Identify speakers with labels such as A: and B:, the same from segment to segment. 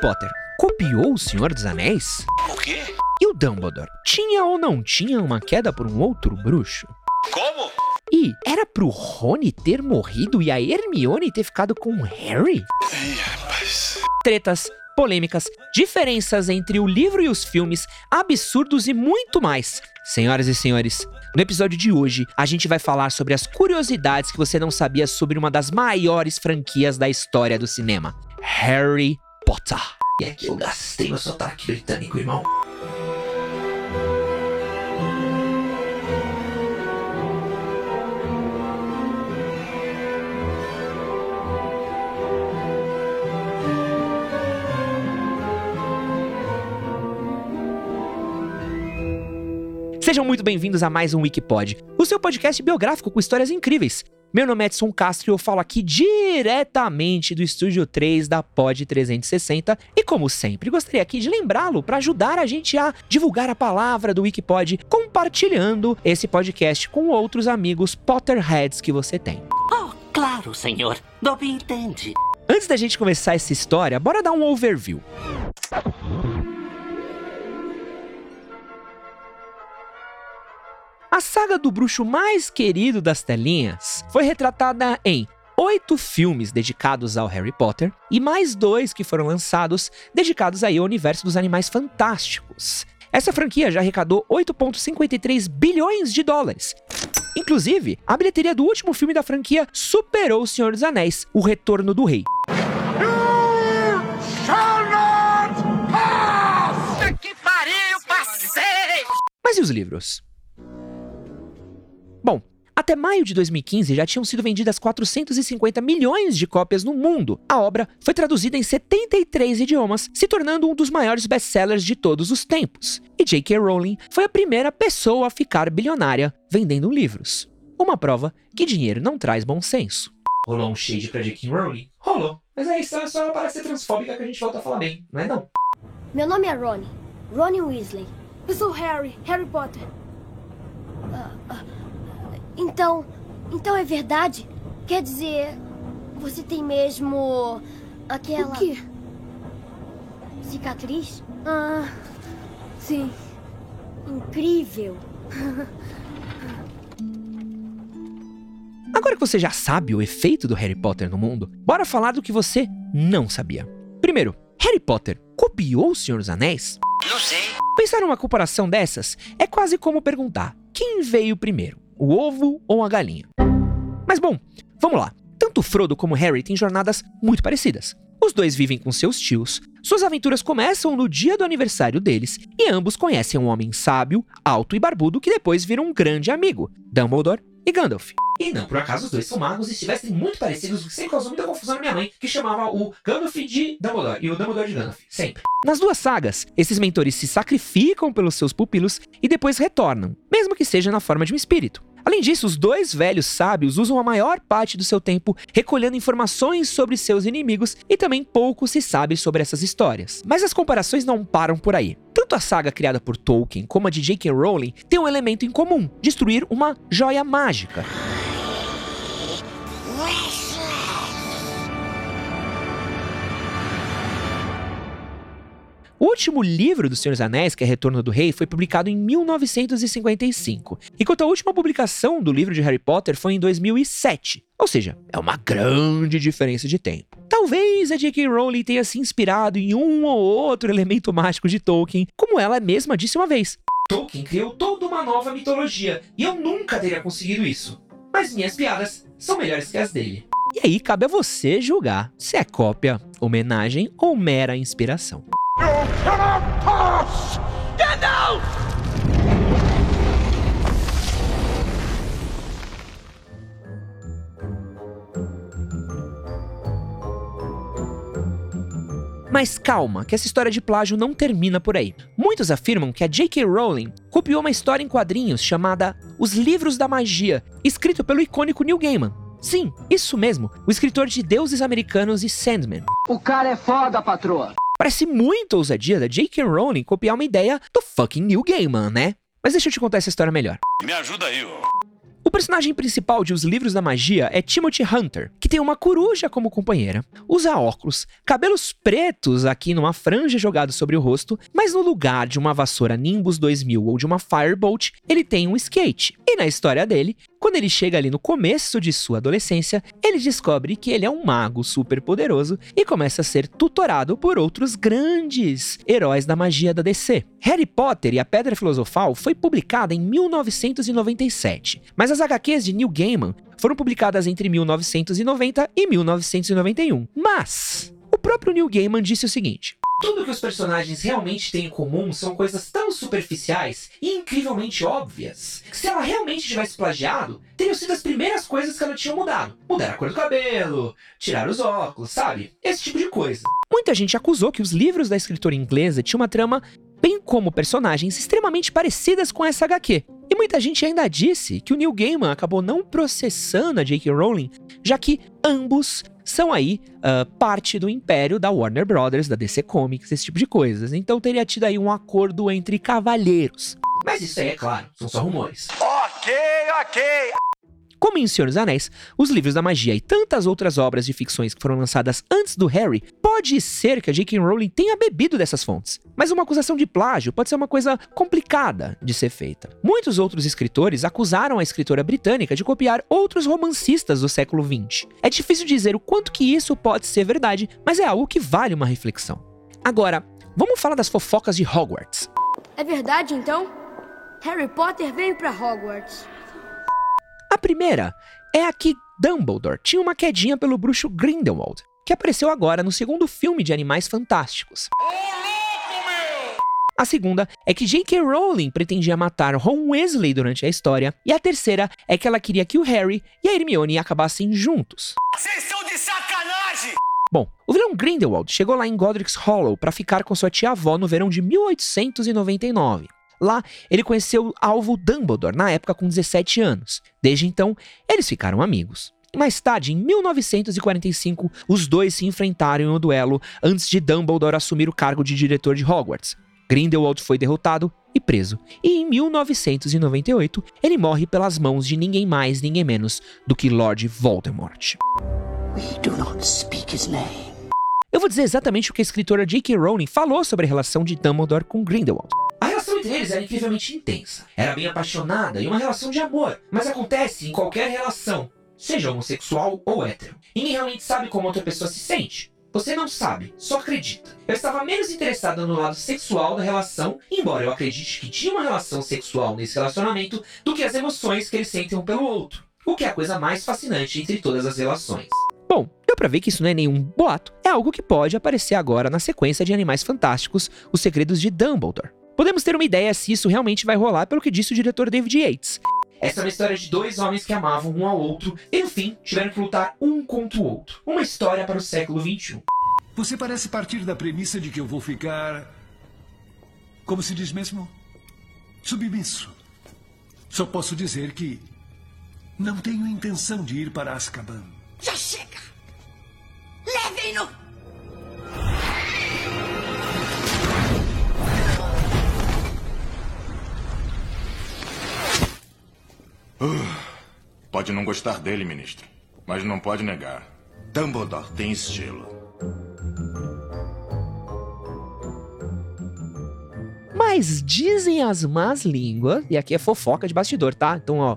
A: Potter copiou O Senhor dos Anéis?
B: O quê?
A: E o Dumbledore tinha ou não tinha uma queda por um outro bruxo?
B: Como?
A: E era pro Rony ter morrido e a Hermione ter ficado com o Harry?
B: Ih, rapaz.
A: Tretas, polêmicas, diferenças entre o livro e os filmes, absurdos e muito mais. Senhoras e senhores, no episódio de hoje a gente vai falar sobre as curiosidades que você não sabia sobre uma das maiores franquias da história do cinema: Harry Potter. E aqui eu gastei meu sotaque britânico, irmão. Sejam muito bem-vindos a mais um Wikipod, o seu podcast biográfico com histórias incríveis. Meu nome é Edson Castro e eu falo aqui diretamente do estúdio 3 da Pod 360 e como sempre, gostaria aqui de lembrá-lo para ajudar a gente a divulgar a palavra do Wikipod compartilhando esse podcast com outros amigos Potterheads que você tem.
C: Oh, claro, senhor. Dobby entende.
A: Antes da gente começar essa história, bora dar um overview. A saga do bruxo mais querido das telinhas foi retratada em oito filmes dedicados ao Harry Potter e mais dois que foram lançados dedicados aí ao universo dos animais fantásticos. Essa franquia já arrecadou 8,53 bilhões de dólares. Inclusive, a bilheteria do último filme da franquia superou O Senhor dos Anéis, O Retorno do Rei. Mas e os livros? Até maio de 2015 já tinham sido vendidas 450 milhões de cópias no mundo. A obra foi traduzida em 73 idiomas, se tornando um dos maiores best-sellers de todos os tempos. E J.K. Rowling foi a primeira pessoa a ficar bilionária vendendo livros. Uma prova que dinheiro não traz bom senso. Rolou um shade pra J.K. Rowling? Rolou. Mas aí só, só para ser transfóbica que a gente volta a falar bem, não é não?
D: Meu nome é Ronnie. Ronnie Weasley. Eu sou Harry. Harry Potter. Ah, ah, então. Então é verdade? Quer dizer. Você tem mesmo. aquela.
E: O quê?
D: cicatriz?
E: Ah, sim.
D: Incrível.
A: Agora que você já sabe o efeito do Harry Potter no mundo, bora falar do que você não sabia. Primeiro, Harry Potter copiou O Senhor dos Anéis?
B: Não sei.
A: Pensar numa comparação dessas é quase como perguntar: quem veio primeiro, o ovo ou a galinha? Mas bom, vamos lá. Tanto Frodo como Harry têm jornadas muito parecidas. Os dois vivem com seus tios, suas aventuras começam no dia do aniversário deles e ambos conhecem um homem sábio, alto e barbudo que depois vira um grande amigo, Dumbledore e Gandalf. E não por acaso os dois são magos e estivessem muito parecidos, o que sempre causou muita confusão na minha mãe, que chamava o Gandalf de Dumbledore e o Dumbledore de Gandalf, sempre. Nas duas sagas, esses mentores se sacrificam pelos seus pupilos e depois retornam, mesmo que seja na forma de um espírito. Além disso, os dois velhos sábios usam a maior parte do seu tempo recolhendo informações sobre seus inimigos e também pouco se sabe sobre essas histórias. Mas as comparações não param por aí. Tanto a saga criada por Tolkien como a de J.K. Rowling têm um elemento em comum: destruir uma joia mágica. O último livro do Senhor dos Anéis, que é Retorno do Rei, foi publicado em 1955, enquanto a última publicação do livro de Harry Potter foi em 2007. Ou seja, é uma grande diferença de tempo. Talvez a J.K. Rowling tenha se inspirado em um ou outro elemento mágico de Tolkien, como ela mesma disse uma vez. Tolkien criou toda uma nova mitologia, e eu nunca teria conseguido isso. Mas minhas piadas são melhores que as dele. E aí cabe a você julgar se é cópia, homenagem ou mera inspiração. Mas calma, que essa história de plágio não termina por aí. Muitos afirmam que a J.K. Rowling copiou uma história em quadrinhos chamada Os Livros da Magia, escrito pelo icônico Neil Gaiman. Sim, isso mesmo, o escritor de Deuses Americanos e Sandman.
F: O cara é foda, patroa.
A: Parece muito ousadia da J.K. Rowling copiar uma ideia do fucking Neil Gaiman, né? Mas deixa eu te contar essa história melhor.
B: Me ajuda aí, ô.
A: O personagem principal de Os Livros da Magia é Timothy Hunter, que tem uma coruja como companheira, usa óculos, cabelos pretos aqui numa franja jogado sobre o rosto, mas no lugar de uma vassoura Nimbus 2000 ou de uma Firebolt, ele tem um skate. E na história dele, quando ele chega ali no começo de sua adolescência, ele descobre que ele é um mago super poderoso e começa a ser tutorado por outros grandes heróis da magia da DC. Harry Potter e a Pedra Filosofal foi publicada em 1997, mas as HQs de Neil Gaiman foram publicadas entre 1990 e 1991. Mas o próprio Neil Gaiman disse o seguinte:
G: tudo que os personagens realmente têm em comum são coisas tão superficiais e incrivelmente óbvias que se ela realmente tivesse plagiado, teriam sido as primeiras coisas que ela tinha mudado. Mudar a cor do cabelo, tirar os óculos, sabe? Esse tipo de coisa.
A: Muita gente acusou que os livros da escritora inglesa tinham uma trama bem como personagens extremamente parecidas com essa HQ. E muita gente ainda disse que o Neil Gaiman acabou não processando a J.K. Rowling, já que ambos são aí uh, parte do império da Warner Brothers, da DC Comics, esse tipo de coisas. Então teria tido aí um acordo entre cavalheiros.
G: Mas isso aí é claro, são só rumores.
B: Ok, ok.
A: Como em Senhor dos Anéis, os livros da magia e tantas outras obras de ficções que foram lançadas antes do Harry, pode ser que a J.K. Rowling tenha bebido dessas fontes. Mas uma acusação de plágio pode ser uma coisa complicada de ser feita. Muitos outros escritores acusaram a escritora britânica de copiar outros romancistas do século XX. É difícil dizer o quanto que isso pode ser verdade, mas é algo que vale uma reflexão. Agora, vamos falar das fofocas de Hogwarts.
D: É verdade então? Harry Potter veio para Hogwarts.
A: A primeira é a que Dumbledore tinha uma quedinha pelo bruxo Grindelwald, que apareceu agora no segundo filme de Animais Fantásticos. A segunda é que J.K. Rowling pretendia matar Ron Weasley durante a história. E a terceira é que ela queria que o Harry e a Hermione acabassem juntos.
B: Vocês estão de sacanagem!
A: Bom, o vilão Grindelwald chegou lá em Godric's Hollow para ficar com sua tia-avó no verão de 1899. Lá, ele conheceu alvo Dumbledore, na época com 17 anos. Desde então, eles ficaram amigos. Mais tarde, em 1945, os dois se enfrentaram em um duelo antes de Dumbledore assumir o cargo de diretor de Hogwarts. Grindelwald foi derrotado e preso. E em 1998, ele morre pelas mãos de ninguém mais, ninguém menos do que Lord Voldemort.
C: We do not speak his name.
A: Eu vou dizer exatamente o que a escritora J.K. Rowling falou sobre a relação de Dumbledore com Grindelwald.
G: A relação entre eles era incrivelmente intensa. Era bem apaixonada e uma relação de amor. Mas acontece em qualquer relação, seja homossexual ou hétero. Ninguém realmente sabe como outra pessoa se sente. Você não sabe, só acredita. Eu estava menos interessada no lado sexual da relação, embora eu acredite que tinha uma relação sexual nesse relacionamento, do que as emoções que eles sentem um pelo outro. O que é a coisa mais fascinante entre todas as relações.
A: Bom, deu pra ver que isso não é nenhum boato, é algo que pode aparecer agora na sequência de Animais Fantásticos, Os Segredos de Dumbledore. Podemos ter uma ideia se isso realmente vai rolar pelo que disse o diretor David Yates.
G: Essa é uma história de dois homens que amavam um ao outro e no fim tiveram que lutar um contra o outro. Uma história para o século XXI.
H: Você parece partir da premissa de que eu vou ficar. Como se diz mesmo? Submisso. Só posso dizer que. Não tenho intenção de ir para Azkaban.
C: Já chega! Levem-no!
B: Pode não gostar dele, ministro. Mas não pode negar. Dumbledore tem estilo.
A: Mas dizem as más línguas, e aqui é fofoca de bastidor, tá? Então, ó,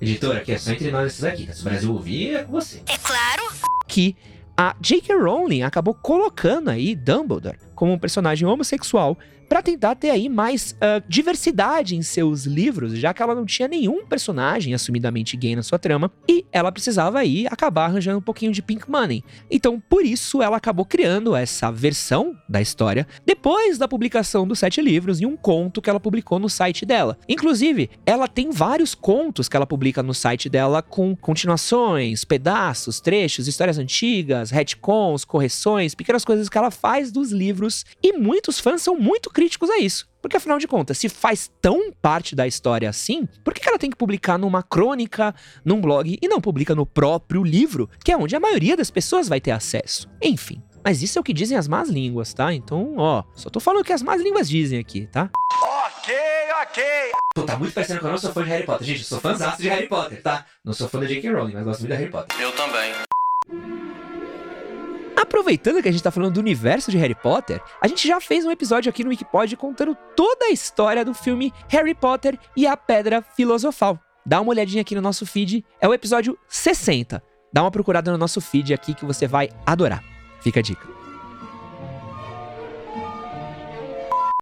G: Editora, aqui é só entre nós esses aqui. tá? Se o Brasil ouvir, é com você.
C: É claro!
A: que a J.K. Rowling acabou colocando aí Dumbledore como um personagem homossexual para tentar ter aí mais ah, diversidade em seus livros, já que ela não tinha nenhum personagem assumidamente gay na sua trama e ela precisava aí acabar arranjando um pouquinho de pink money. Então, por isso ela acabou criando essa versão da história depois da publicação dos sete livros e um conto que ela publicou no site dela. Inclusive, ela tem vários contos que ela publica no site dela com continuações, pedaços, trechos, histórias antigas, retcons, correções, pequenas coisas que ela faz dos livros e muitos fãs são muito críticos a isso. Porque afinal de contas, se faz tão parte da história assim, por que ela tem que publicar numa crônica, num blog e não publica no próprio livro, que é onde a maioria das pessoas vai ter acesso? Enfim. Mas isso é o que dizem as más línguas, tá? Então, ó, só tô falando o que as más línguas dizem aqui, tá?
B: Ok,
I: Ok.
G: Pô, tá muito parecendo que eu não sou fã de Harry Potter. Gente, eu sou fãzaço de Harry Potter, tá? Não sou fã da J.K. Rowling, mas gosto muito de Harry Potter.
I: Eu também.
A: Aproveitando que a gente tá falando do universo de Harry Potter, a gente já fez um episódio aqui no Wikipod contando toda a história do filme Harry Potter e a Pedra Filosofal. Dá uma olhadinha aqui no nosso feed, é o episódio 60. Dá uma procurada no nosso feed aqui que você vai adorar. Fica a dica.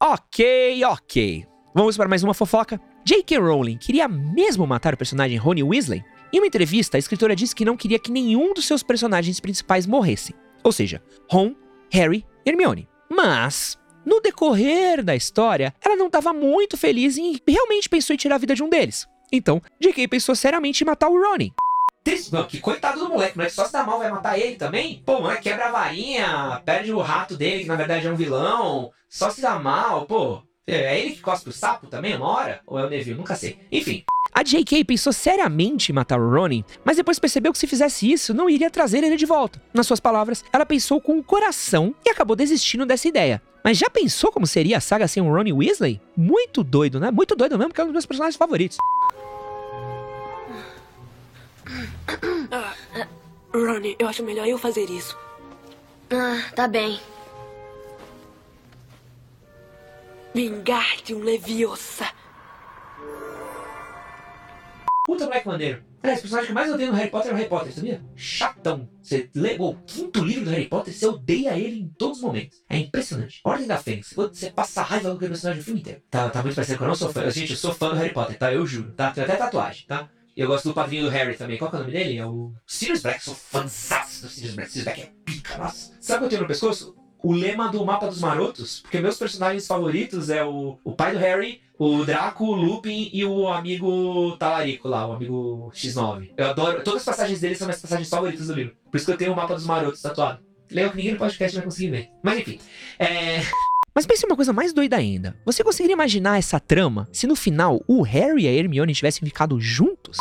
A: Ok, ok. Vamos para mais uma fofoca. J.K. Rowling queria mesmo matar o personagem Rony Weasley? Em uma entrevista, a escritora disse que não queria que nenhum dos seus personagens principais morressem. Ou seja, Ron, Harry e Hermione. Mas, no decorrer da história, ela não estava muito feliz e realmente pensou em tirar a vida de um deles. Então, J.K. pensou seriamente em matar o Ronnie.
G: Triste, não, que coitado do moleque, é que só se dá mal vai matar ele também? Pô, moleque quebra a varinha, perde o rato dele, que na verdade é um vilão, só se dá mal, pô. É ele que cospe o sapo também, uma hora? Ou é o Neville? Nunca sei. Enfim.
A: A J.K. pensou seriamente em matar o Ronnie, mas depois percebeu que se fizesse isso, não iria trazer ele de volta. Nas suas palavras, ela pensou com o coração e acabou desistindo dessa ideia. Mas já pensou como seria a saga sem o Ronnie Weasley? Muito doido, né? Muito doido mesmo, porque é um dos meus personagens favoritos.
E: Ah, Ronnie, eu acho melhor eu fazer isso.
D: Ah, tá bem.
E: Vingar-te um Leviosa.
G: Puta moleque maneiro. Aliás, o personagem que eu mais odeio no Harry Potter é o Harry Potter, sabia? Chatão. Você leu o quinto livro do Harry Potter, você odeia ele em todos os momentos. É impressionante. Ordem da Fênix. Você passa raiva com aquele personagem o filme inteiro. Tá, tá muito parecendo que eu não sou fã. Gente, eu sou fã do Harry Potter, tá? Eu juro, tá? Tenho até tatuagem, tá? Eu gosto do padrinho do Harry também. Qual que é o nome dele? É o Sirius Black. Sou fãzaço do Sirius Black. Sirius Black é pica, nossa. Sabe o que eu tenho no pescoço? O lema do Mapa dos Marotos. Porque meus personagens favoritos é o, o pai do Harry, o Draco, o Lupin e o amigo Talarico lá, o amigo X9. Eu adoro. Todas as passagens dele são minhas passagens favoritas do livro. Por isso que eu tenho o Mapa dos Marotos tatuado. Legal que ninguém no podcast vai conseguir ver. Mas enfim. É.
A: Mas pense uma coisa mais doida ainda. Você conseguiria imaginar essa trama se no final o Harry e a Hermione tivessem ficado juntos?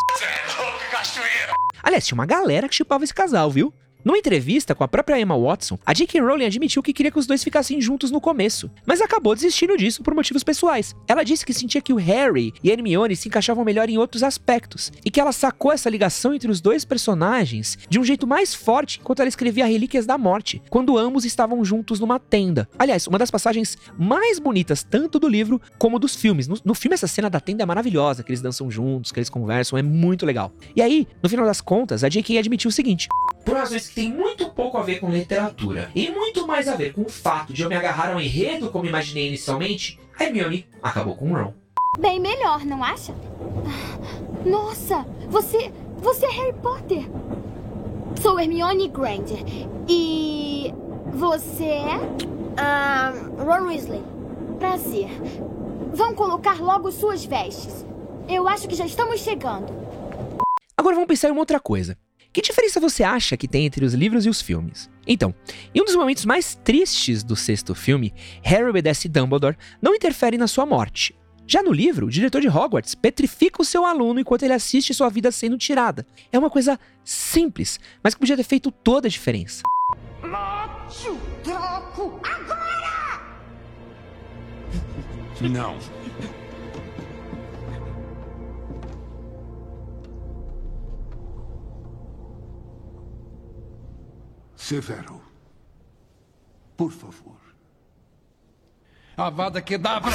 A: Aliás, tinha uma galera que chipava esse casal, viu? Numa entrevista com a própria Emma Watson, a J.K. Rowling admitiu que queria que os dois ficassem juntos no começo, mas acabou desistindo disso por motivos pessoais. Ela disse que sentia que o Harry e Hermione se encaixavam melhor em outros aspectos, e que ela sacou essa ligação entre os dois personagens de um jeito mais forte enquanto ela escrevia Relíquias da Morte, quando ambos estavam juntos numa tenda. Aliás, uma das passagens mais bonitas tanto do livro como dos filmes. No, no filme, essa cena da tenda é maravilhosa, que eles dançam juntos, que eles conversam, é muito legal. E aí, no final das contas, a J.K. admitiu o seguinte:
G: por razões que tem muito pouco a ver com literatura e muito mais a ver com o fato de eu me agarrar ao enredo como imaginei inicialmente, a Hermione acabou com o Ron.
D: Bem melhor, não acha? Nossa, você. Você é Harry Potter. Sou Hermione Granger. E. Você é. Ah, Ron Weasley. Prazer. Vão colocar logo suas vestes. Eu acho que já estamos chegando.
A: Agora vamos pensar em uma outra coisa. Que diferença você acha que tem entre os livros e os filmes? Então, em um dos momentos mais tristes do sexto filme, Harry obedece Dumbledore, não interfere na sua morte. Já no livro, o diretor de Hogwarts petrifica o seu aluno enquanto ele assiste sua vida sendo tirada. É uma coisa simples, mas que podia ter feito toda a diferença.
C: Mate o Draco agora!
H: Não. Severo. Por favor.
J: Avada Kedavra!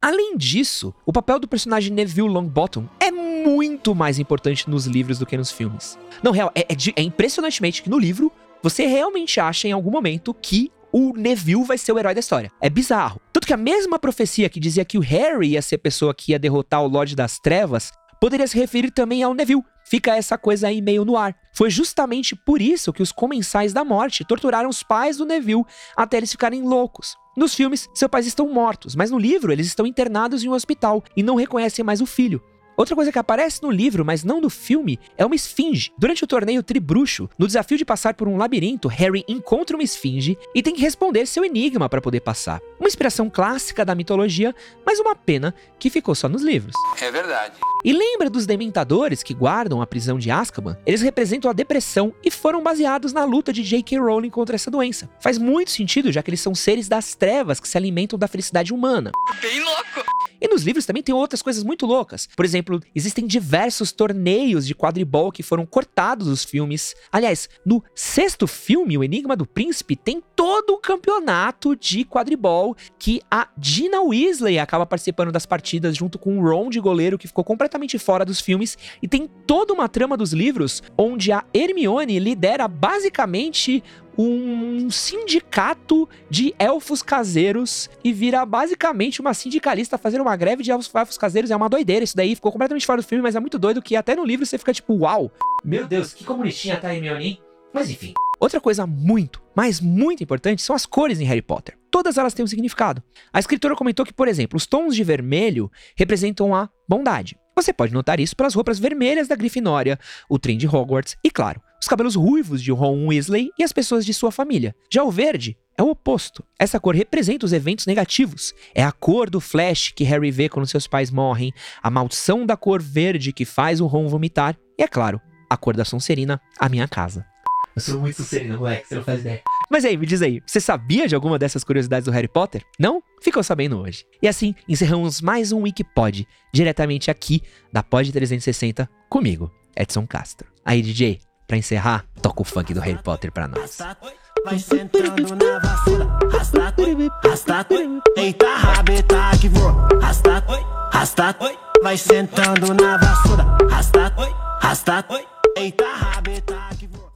A: Além disso, o papel do personagem Neville Longbottom é muito mais importante nos livros do que nos filmes. Não, real, é, é, é impressionantemente que no livro você realmente acha em algum momento que o Neville vai ser o herói da história. É bizarro. Tanto que a mesma profecia que dizia que o Harry ia ser a pessoa que ia derrotar o Lorde das Trevas poderia se referir também ao Neville. Fica essa coisa aí meio no ar. Foi justamente por isso que os comensais da morte torturaram os pais do Neville até eles ficarem loucos. Nos filmes, seus pais estão mortos, mas no livro eles estão internados em um hospital e não reconhecem mais o filho. Outra coisa que aparece no livro, mas não no filme, é uma esfinge. Durante o torneio Tribruxo, no desafio de passar por um labirinto, Harry encontra uma esfinge e tem que responder seu enigma para poder passar. Uma inspiração clássica da mitologia, mas uma pena que ficou só nos livros.
I: É verdade.
A: E lembra dos dementadores que guardam a prisão de Azkaban? Eles representam a depressão e foram baseados na luta de J.K. Rowling contra essa doença. Faz muito sentido, já que eles são seres das trevas que se alimentam da felicidade humana.
I: Bem louco.
A: E nos livros também tem outras coisas muito loucas. Por exemplo, existem diversos torneios de quadribol que foram cortados dos filmes. Aliás, no sexto filme, O Enigma do Príncipe, tem todo o campeonato de quadribol que a Gina Weasley acaba participando das partidas junto com o Ron de goleiro que ficou completamente fora dos filmes e tem toda uma trama dos livros onde a Hermione lidera basicamente um sindicato de elfos caseiros e vira basicamente uma sindicalista fazendo uma greve de elfos, caseiros. É uma doideira isso daí, ficou completamente fora do filme, mas é muito doido que até no livro você fica tipo, uau.
G: Meu Deus, que comunistinha tá Hermione, Mas enfim.
A: Outra coisa muito, mas muito importante são as cores em Harry Potter. Todas elas têm um significado. A escritora comentou que, por exemplo, os tons de vermelho representam a bondade. Você pode notar isso pelas roupas vermelhas da Grifinória, o trem de Hogwarts e, claro, os cabelos ruivos de Ron Weasley e as pessoas de sua família. Já o verde é o oposto. Essa cor representa os eventos negativos. É a cor do flash que Harry vê quando seus pais morrem, a maldição da cor verde que faz o Ron vomitar e, é claro, a cor da Sonserina, a minha casa.
G: Eu sou muito Sonserina, moleque, você não faz ideia.
A: Mas aí, me diz aí, você sabia de alguma dessas curiosidades do Harry Potter? Não? Ficou sabendo hoje. E assim, encerramos mais um Wikipod, diretamente aqui da Pod 360, comigo, Edson Castro. Aí, DJ, pra encerrar, toca o funk do Harry Potter pra nós.
J: Vai sentando na vassoura, rasta, rasta, eita rabeta que vou, rasta, rasta, vai sentando na vassoura, rasta, rasta, eita rabeta que vou.